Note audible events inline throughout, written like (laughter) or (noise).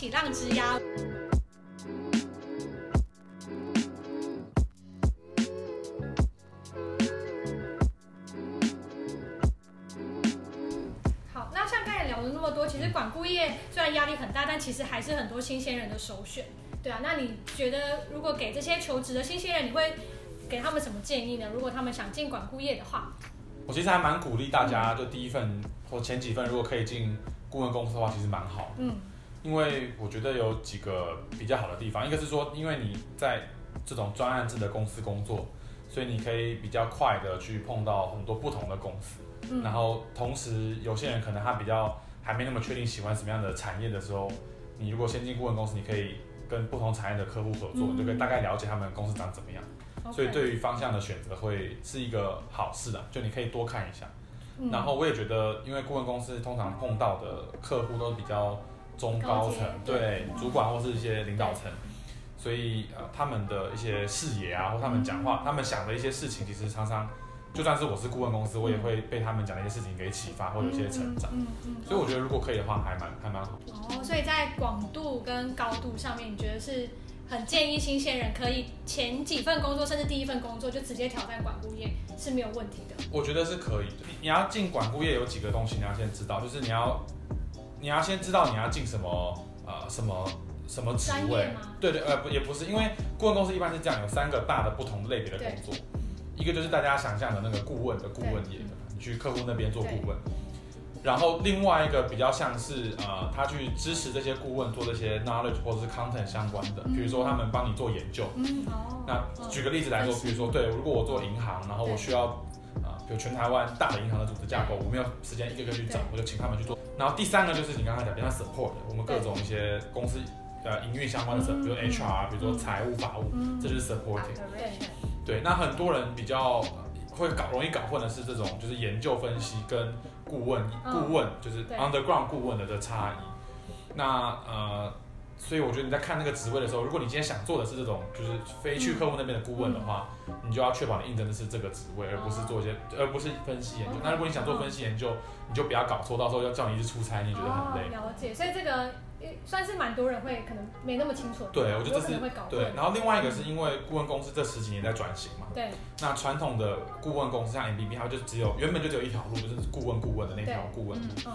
起浪职涯。好，那像刚才聊了那么多，其实管顾业虽然压力很大，但其实还是很多新鲜人的首选，对啊。那你觉得，如果给这些求职的新鲜人，你会给他们什么建议呢？如果他们想进管顾业的话，我其实还蛮鼓励大家，就第一份或前几份，如果可以进顾问公司的话，其实蛮好。嗯，因为我觉得有几个比较好的地方，一个是说，因为你在这种专案制的公司工作，所以你可以比较快的去碰到很多不同的公司。嗯，然后同时有些人可能他比较还没那么确定喜欢什么样的产业的时候，你如果先进顾问公司，你可以跟不同产业的客户合作，你就可以大概了解他们公司长怎么样。所以对于方向的选择会是一个好事的，就你可以多看一下。嗯、然后我也觉得，因为顾问公司通常碰到的客户都比较中高层，对，对主管或是一些领导层，所以呃他们的一些视野啊，或他们讲话、嗯，他们想的一些事情，其实常常就算是我是顾问公司，我也会被他们讲的一些事情给启发，或有一些成长。嗯嗯，嗯。所以我觉得如果可以的话，还蛮还蛮好。哦，所以在广度跟高度上面，你觉得是？很建议新鲜人可以前几份工作，甚至第一份工作就直接挑战管顾业是没有问题的。我觉得是可以的。你要进管顾业有几个东西你要先知道，就是你要你要先知道你要进什么呃什么什么职位。对对呃不也不是，因为顾问公司一般是这样，有三个大的不同类别的工作，一个就是大家想象的那个顾问的顾问业的，你去客户那边做顾问。然后另外一个比较像是呃，他去支持这些顾问做这些 knowledge 或者是 content 相关的，比如说他们帮你做研究。嗯，那举个例子来说，比如说对，如果我做银行，然后我需要啊，比如全台湾大的银行的组织架构，我没有时间一个个去找，我就请他们去做。然后第三个就是你刚刚讲，比较 support 我们各种一些公司呃营运相关的 support，比如 HR，比如说财务法务，这就是 supporting。对，那很多人比较会搞容易搞混的是这种，就是研究分析跟。顾问，顾问就是 underground 顾问的的差异。那呃，所以我觉得你在看那个职位的时候，如果你今天想做的是这种，就是非去客户那边的顾问的话，你就要确保你应征的是这个职位，而不是做一些，而不是分析研究。那如果你想做分析研究，你就不要搞错，到时候要叫你一直出差，你觉得很累。了解，所以这个算是蛮多人会可能没那么清楚。对，我觉得这是对。然后另外一个是因为顾问公司这十几年在转型嘛。对。那传统的顾问公司像 MBB，它就只有原本就只有一条路，就是顾问顾问的那条顾问。嗯。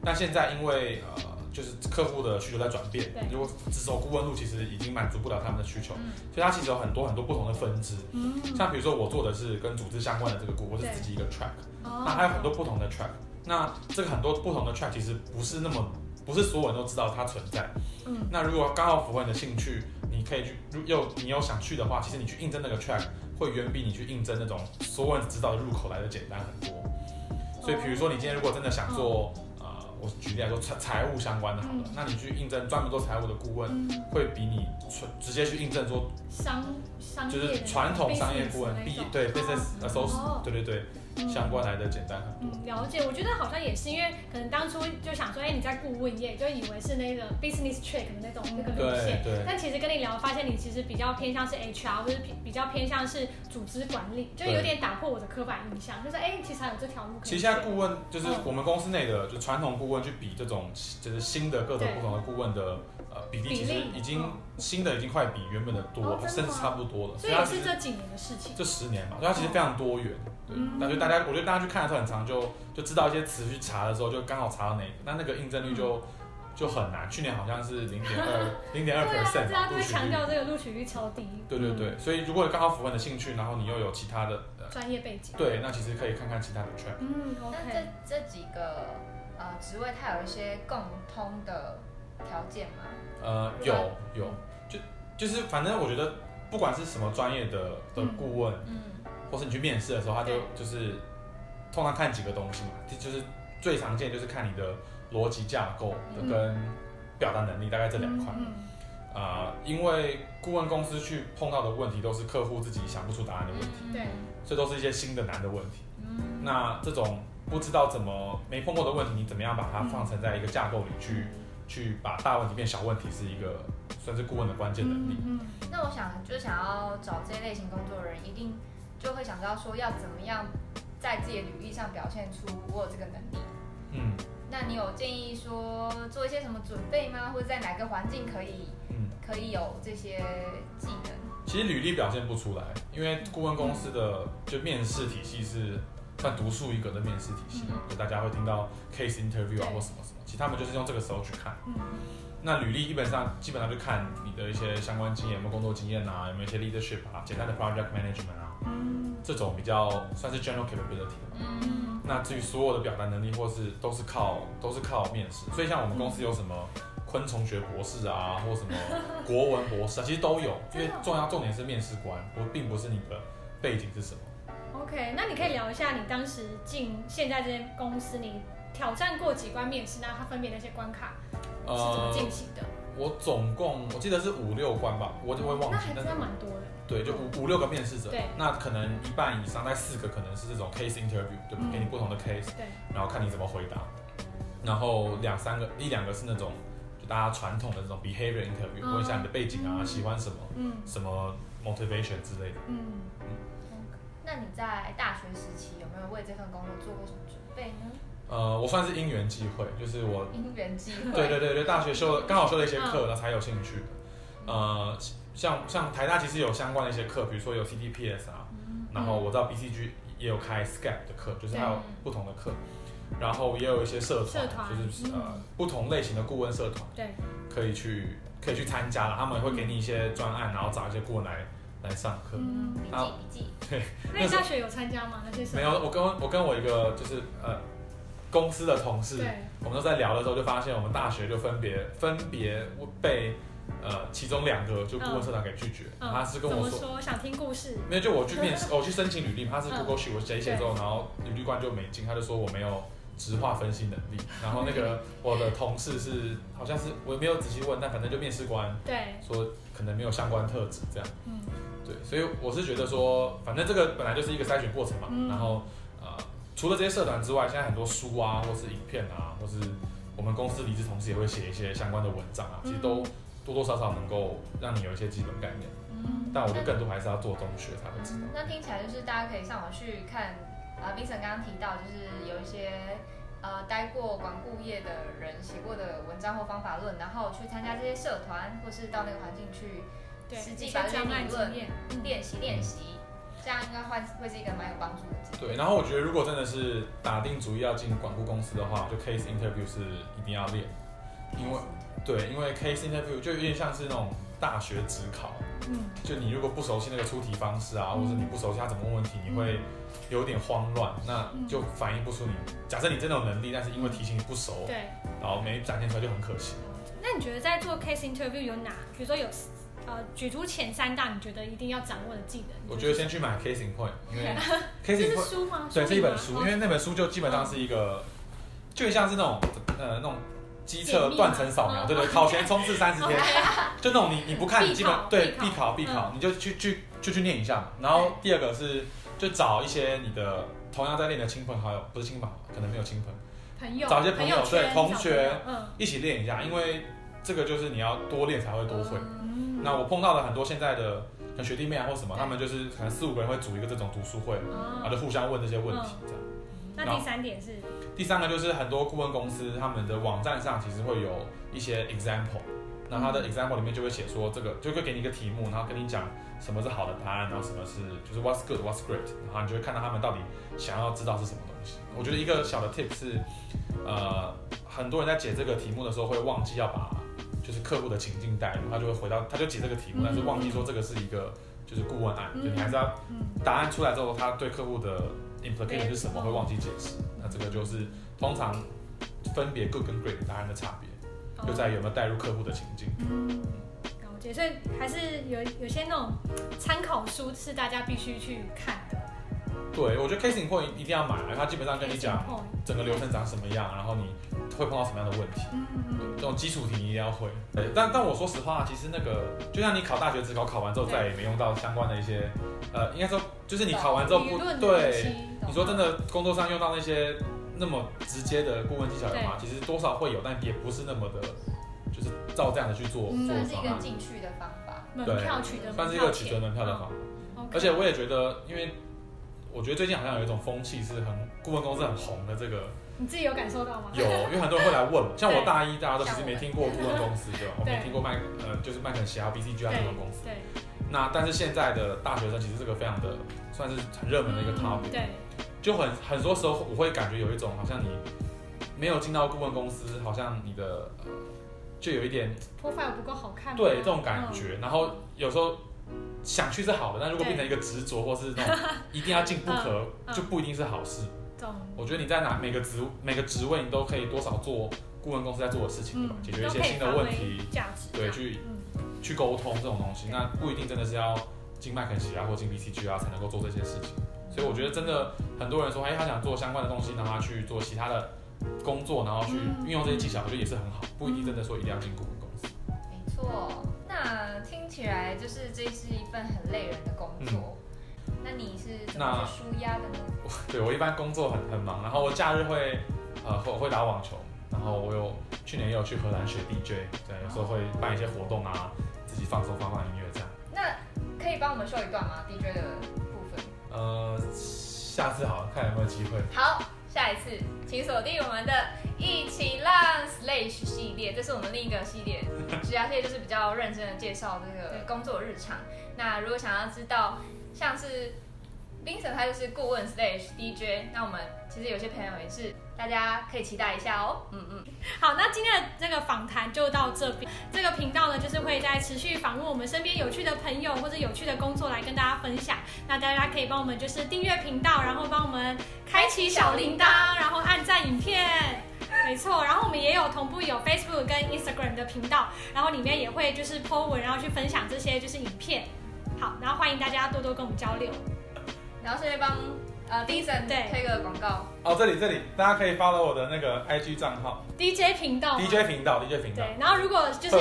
那现在因为呃，就是客户的需求在转变，如果只走顾问路，其实已经满足不了他们的需求。所以它其实有很多很多不同的分支。嗯。像比如说我做的是跟组织相关的这个顾问，我是自己一个 track。那还有很多不同的 track。那这个很多不同的 track 其实不是那么。不是所有人都知道它存在。嗯，那如果刚好符合你的兴趣，你可以去，又你有想去的话，其实你去应征那个 track 会远比你去应征那种所有人知道的入口来的简单很多。所以，比如说你今天如果真的想做，呃，我举例来说财财务相关的好了，那你去应征专门做财务的顾问，会比你直接去应征做商商就是传统商业顾问，，B 对 business associate，对对对。相关来的简单很多。嗯，了解。我觉得好像也是，因为可能当初就想说，哎、欸，你在顾问业，就以为是那个 business trick 的那种那个路线。对。但其实跟你聊，发现你其实比较偏向是 HR，或者比比较偏向是组织管理，就有点打破我的刻板印象，就是哎、欸，其实还有这条路。其实现在顾问就是我们公司内的，就传统顾问去比这种就是新的各种不同的顾问的。比例其实已经新的已经快比原本的多，甚至差不多了。所以也是这几年的事情。这十年嘛，所以它其实非常多元。对，那就大家，我觉得大家去看的时候很长，就就知道一些词去查的时候，就刚好查到哪个，那那个应征率就就很难。去年好像是零点二 (laughs) 零点二 percent，大家会强调这个录取率超低。对对对，所以如果刚好符合你的兴趣，然后你又有其他的专业背景，对，那其实可以看看其他的 track。嗯，OK。那这这几个呃职位，它有一些共通的条件吗？呃，有有，就就是反正我觉得，不管是什么专业的的顾问，嗯，或是你去面试的时候，他就就是通常看几个东西嘛，就是最常见就是看你的逻辑架构的跟表达能力，大概这两块。啊，因为顾问公司去碰到的问题都是客户自己想不出答案的问题，对，所以都是一些新的难的问题。嗯，那这种不知道怎么没碰过的问题，你怎么样把它放成在一个架构里去？去把大问题变小问题是一个算是顾问的关键能力。嗯，那我想就是想要找这些类型工作的人，一定就会想知道说要怎么样在自己的履历上表现出我有这个能力。嗯，那你有建议说做一些什么准备吗？或者在哪个环境可以，嗯，可以有这些技能？其实履历表现不出来，因为顾问公司的就面试体系是算独树一格的面试体系，就大家会听到 case interview 啊或什么什么，其实他们就是用这个时候去看。那履历基本上基本上就看你的一些相关经验，有没有工作经验啊，有没有一些 leadership 啊，简单的 project management 啊，嗯，这种比较算是 general capability。嗯，那至于所有的表达能力或是都是靠都是靠面试，所以像我们公司有什么昆虫学博士啊，或什么 (laughs) 国文博士啊，其实都有，因为重要重点是面试官，不并不是你的背景是什么。OK，那你可以聊一下你当时进现在这间公司，你挑战过几关面试，那它分别那些关卡。是怎么进行的？我总共我记得是五六关吧，我就会忘记。那还真的蛮多的。对，就五五六个面试者。对。那可能一半以上，在四个可能是这种 case interview，对吧？给你不同的 case。对。然后看你怎么回答。然后两三个，一两个是那种就大家传统的这种 behavior interview，问一下你的背景啊，喜欢什么，嗯，什么 motivation 之类的。嗯嗯。那你在大学时期有没有为这份工作做过什么准备呢？呃，我算是因缘际会，就是我因缘际会，对对对对，大学修刚好修了一些课，然后才有兴趣。呃，像像台大其实有相关的一些课，比如说有 CDPS 啊，然后我知道 BCG 也有开 SCAP 的课，就是还有不同的课，然后也有一些社团，就是呃不同类型的顾问社团，对，可以去可以去参加了，他们会给你一些专案，然后找一些顾问来来上课。嗯，笔记笔记。对，那你大学有参加吗？那些没有，我跟我跟我一个就是呃。公司的同事，我们都在聊的时候，就发现我们大学就分别分别被呃其中两个就顾问社长给拒绝。嗯、他是跟我说，说？想听故事，没有就我去面试，(laughs) 我去申请履历，他是 Google Sheet，我写一写之后，然后履历官就没进，他就说我没有质化分析能力。然后那个 (laughs) 我的同事是好像是我没有仔细问，但反正就面试官对说可能没有相关特质这样。嗯，对，所以我是觉得说，反正这个本来就是一个筛选过程嘛，嗯、然后。除了这些社团之外，现在很多书啊，或是影片啊，或是我们公司离职同事也会写一些相关的文章啊，其实都多多少少能够让你有一些基本概念。嗯，但我觉得更多还是要做中学才会知道。那听起来就是大家可以上网去看啊，Vincent 刚刚提到就是有一些呃待过管顾业的人写过的文章或方法论，然后去参加这些社团，或是到那个环境去实际把这些理论练习练习。这样应该会会是一个蛮有帮助的。对，然后我觉得如果真的是打定主意要进管顾公司的话，就 case interview 是一定要练，因为对，因为 case interview 就有点像是那种大学职考，嗯，就你如果不熟悉那个出题方式啊，或者你不熟悉他怎么问问题，你会有点慌乱，那就反映不出你。假设你真的有能力，但是因为题型你不熟，对，然后没展现出来就很可惜。那你觉得在做 case interview 有哪，比如说有？呃，举出前三大你觉得一定要掌握的技能。我觉得先去买 Case in Point，因为 (laughs) Case in Point 书吗？对，是一本书，因为那本书就基本上是一个，就像是那种呃那种机测断层扫描，对对，考前冲刺三十天，就那种你你不看，你基本对必考。必考，你就去去就去念一下。然后第二个是就找一些你的同样在练的亲朋好友，不是亲朋，可能没有亲朋，朋友，找一些朋友对同学，一起练一下，因为这个就是你要多练才会多会。那我碰到了很多现在的学弟妹啊，或什么，他们就是可能四五个人会组一个这种读书会，然后就互相问这些问题，这样。那第三点是？第三个就是很多顾问公司他们的网站上其实会有一些 example，那他的 example 里面就会写说这个，就会给你一个题目，然后跟你讲什么是好的答案，然后什么是就是 what's good what's great，然后你就会看到他们到底想要知道是什么东西。我觉得一个小的 tip 是，呃，很多人在解这个题目的时候会忘记要把。就是客户的情境带入，他就会回到，他就解这个题目，但是忘记说这个是一个就是顾问案，就你还是要答案出来之后，他对客户的 implication 是什么会忘记解释，那这个就是通常分别 good 跟 great 答案的差别，就在于有没有带入客户的情境。嗯，所以还是有有些那种参考书是大家必须去看的。对，我觉得 in point 一定要买，它基本上跟你讲整个流程长什么样，然后你会碰到什么样的问题，这种基础题你一定要会。对，但但我说实话，其实那个就像你考大学只考，考完之后再也没用到相关的一些，呃，应该说就是你考完之后不对，你说真的工作上用到那些那么直接的顾问技巧的话，其实多少会有，但也不是那么的，就是照这样的去做。算是一个进去的方法，门票取得，算是一个取得门票的方法。而且我也觉得，因为。我觉得最近好像有一种风气，是很顾问公司很红的这个你自己有感受到吗？有，因为很多人会来问，(laughs) 像我大一大家都其实没听过顾问公司，对吧？我没听过麦呃，就是麦肯锡啊、BCG 啊这种公司。对。那但是现在的大学生其实这个非常的算是很热门的一个 topic。对。就很很多时候我会感觉有一种好像你没有进到顾问公司，好像你的呃就有一点 profile 不够好看。对，这种感觉。然后有时候想去是好的，但如果变成一个执着或是那种 (laughs) 一定要进不可，就不一定是好事。我觉得你在哪每个职每个职位，你都可以多少做顾问公司在做的事情，解决一些新的问题，对，去去沟通这种东西。那不一定真的是要进麦肯锡啊或进 BCG 啊才能够做这些事情。所以我觉得真的很多人说，哎，他想做相关的东西，让他去做其他的工作，然后去运用这些技巧，我觉得也是很好。不一定真的说一定要进顾问公司。没错，那听起来就是这是一份很累人的工作。那你是怎么舒压的呢？对，我一般工作很很忙，然后我假日会呃会会打网球，然后我有去年也有去荷兰学 DJ，对，有时候会办一些活动啊，自己放松放放音乐这样。那可以帮我们秀一段吗？DJ 的部分？呃，下次好，看有没有机会。好，下一次请锁定我们的一起浪 slash 系列，这是我们另一个系列，(laughs) 其他系列就是比较认真的介绍这个工作日常。那如果想要知道。像是 Vincent 他就是顾问 stage DJ，那我们其实有些朋友也是，大家可以期待一下哦。嗯嗯，好，那今天的这个访谈就到这边。这个频道呢，就是会在持续访问我们身边有趣的朋友或者有趣的工作来跟大家分享。那大家可以帮我们就是订阅频道，然后帮我们 (laughs) 开启小铃铛，然后按赞影片。没错，然后我们也有同步有 Facebook 跟 Instagram 的频道，然后里面也会就是 po 文，然后去分享这些就是影片。好，然后欢迎大家多多跟我们交流，然后顺便帮呃 Vincent 对推个广告。哦，这里这里，大家可以 follow 我的那个 IG 账号 DJ 频道，DJ 频道，DJ 频道。对，然后如果就是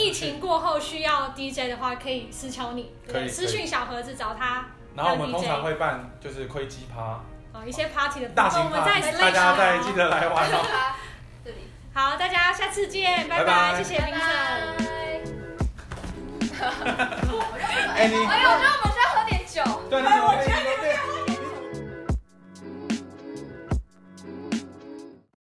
疫情过后需要 DJ 的话，可以私敲你，可以私讯小盒子找他。然后我们通常会办就是窥基趴，哦，一些 party 的大型 party，大家再记得来玩哦。(laughs) 这里，好，大家下次见，拜拜，谢谢 Vincent。哎，你，哎呦，我觉得我们需要喝点酒。对，我觉得。